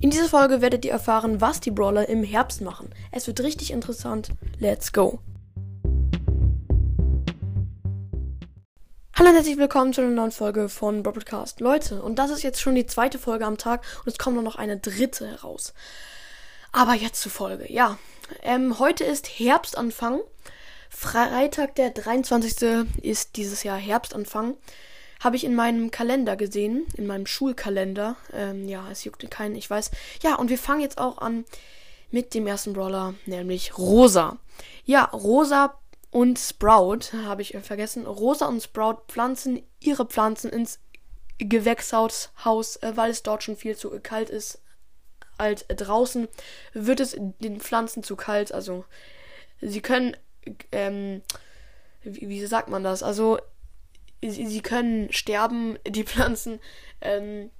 In dieser Folge werdet ihr erfahren, was die Brawler im Herbst machen. Es wird richtig interessant. Let's go! Hallo und herzlich willkommen zu einer neuen Folge von Broadcast. Leute, und das ist jetzt schon die zweite Folge am Tag und es kommt noch eine dritte heraus. Aber jetzt zur Folge. Ja, ähm, heute ist Herbstanfang. Freitag, der 23. ist dieses Jahr Herbstanfang. Habe ich in meinem Kalender gesehen, in meinem Schulkalender. Ähm, ja, es juckt keinen, ich weiß. Ja, und wir fangen jetzt auch an mit dem ersten Brawler, nämlich Rosa. Ja, Rosa und Sprout, habe ich vergessen. Rosa und Sprout pflanzen ihre Pflanzen ins Gewächshaus, Haus, äh, weil es dort schon viel zu kalt ist. Als draußen wird es den Pflanzen zu kalt. Also, sie können, ähm, wie, wie sagt man das? Also, sie, sie können sterben, die Pflanzen. Ähm,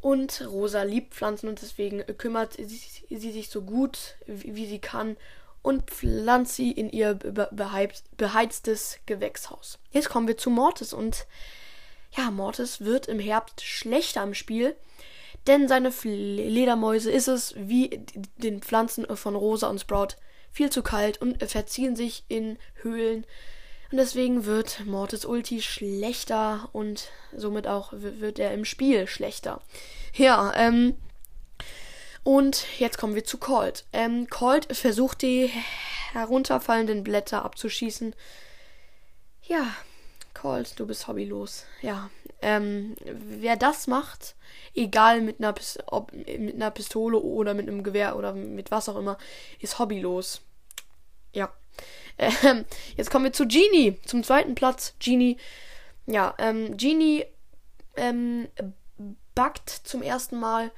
und Rosa liebt Pflanzen und deswegen kümmert sie, sie sich so gut wie, wie, sie kann und pflanzt sie in ihr beheiztes Gewächshaus. Jetzt kommen wir zu Mortis und ja, Mortis wird im Herbst schlechter im Spiel, denn seine Ledermäuse ist es wie den Pflanzen von Rosa und Sprout viel zu kalt und verziehen sich in Höhlen und deswegen wird Mortis Ulti schlechter und somit auch wird er im Spiel schlechter. Ja, ähm. Und jetzt kommen wir zu Colt. Ähm, Colt versucht die herunterfallenden Blätter abzuschießen. Ja, Colt, du bist hobbylos. Ja, ähm, wer das macht, egal mit einer, ob mit einer Pistole oder mit einem Gewehr oder mit was auch immer, ist hobbylos. Ja. Ähm, jetzt kommen wir zu Genie, zum zweiten Platz. Genie, ja, ähm, Genie ähm, backt zum ersten Mal.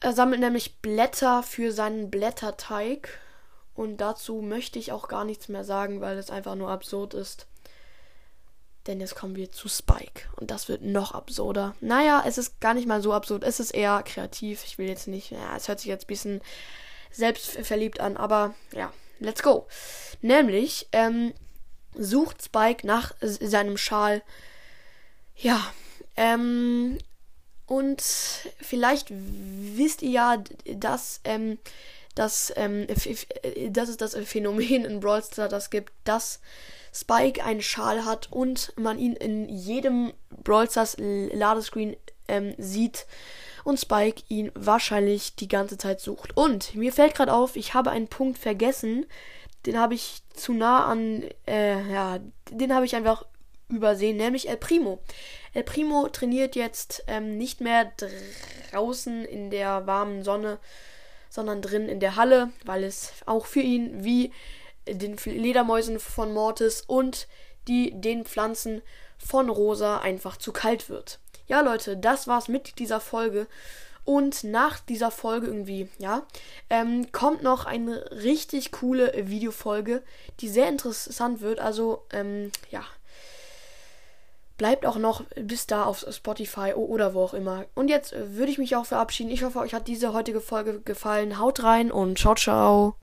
Er sammelt nämlich Blätter für seinen Blätterteig. Und dazu möchte ich auch gar nichts mehr sagen, weil es einfach nur absurd ist. Denn jetzt kommen wir zu Spike. Und das wird noch absurder. Naja, es ist gar nicht mal so absurd. Es ist eher kreativ. Ich will jetzt nicht. Ja, es hört sich jetzt ein bisschen selbstverliebt an. Aber ja, let's go. Nämlich ähm, sucht Spike nach seinem Schal. Ja, ähm, und vielleicht wisst ihr ja, dass, ähm, dass, ähm, dass es das Phänomen in Brawl Stars das gibt, dass Spike einen Schal hat und man ihn in jedem Brawl Stars Ladescreen ähm, sieht und Spike ihn wahrscheinlich die ganze Zeit sucht. Und mir fällt gerade auf, ich habe einen Punkt vergessen. Den habe ich zu nah an, äh, ja, den habe ich einfach übersehen, nämlich El Primo. El Primo trainiert jetzt ähm, nicht mehr draußen in der warmen Sonne, sondern drin in der Halle, weil es auch für ihn wie den Ledermäusen von Mortis und die den Pflanzen von Rosa einfach zu kalt wird. Ja, Leute, das war's mit dieser Folge. Und nach dieser Folge irgendwie, ja, ähm, kommt noch eine richtig coole Videofolge, die sehr interessant wird. Also, ähm, ja. Bleibt auch noch bis da auf Spotify oder wo auch immer. Und jetzt würde ich mich auch verabschieden. Ich hoffe, euch hat diese heutige Folge gefallen. Haut rein und ciao, ciao.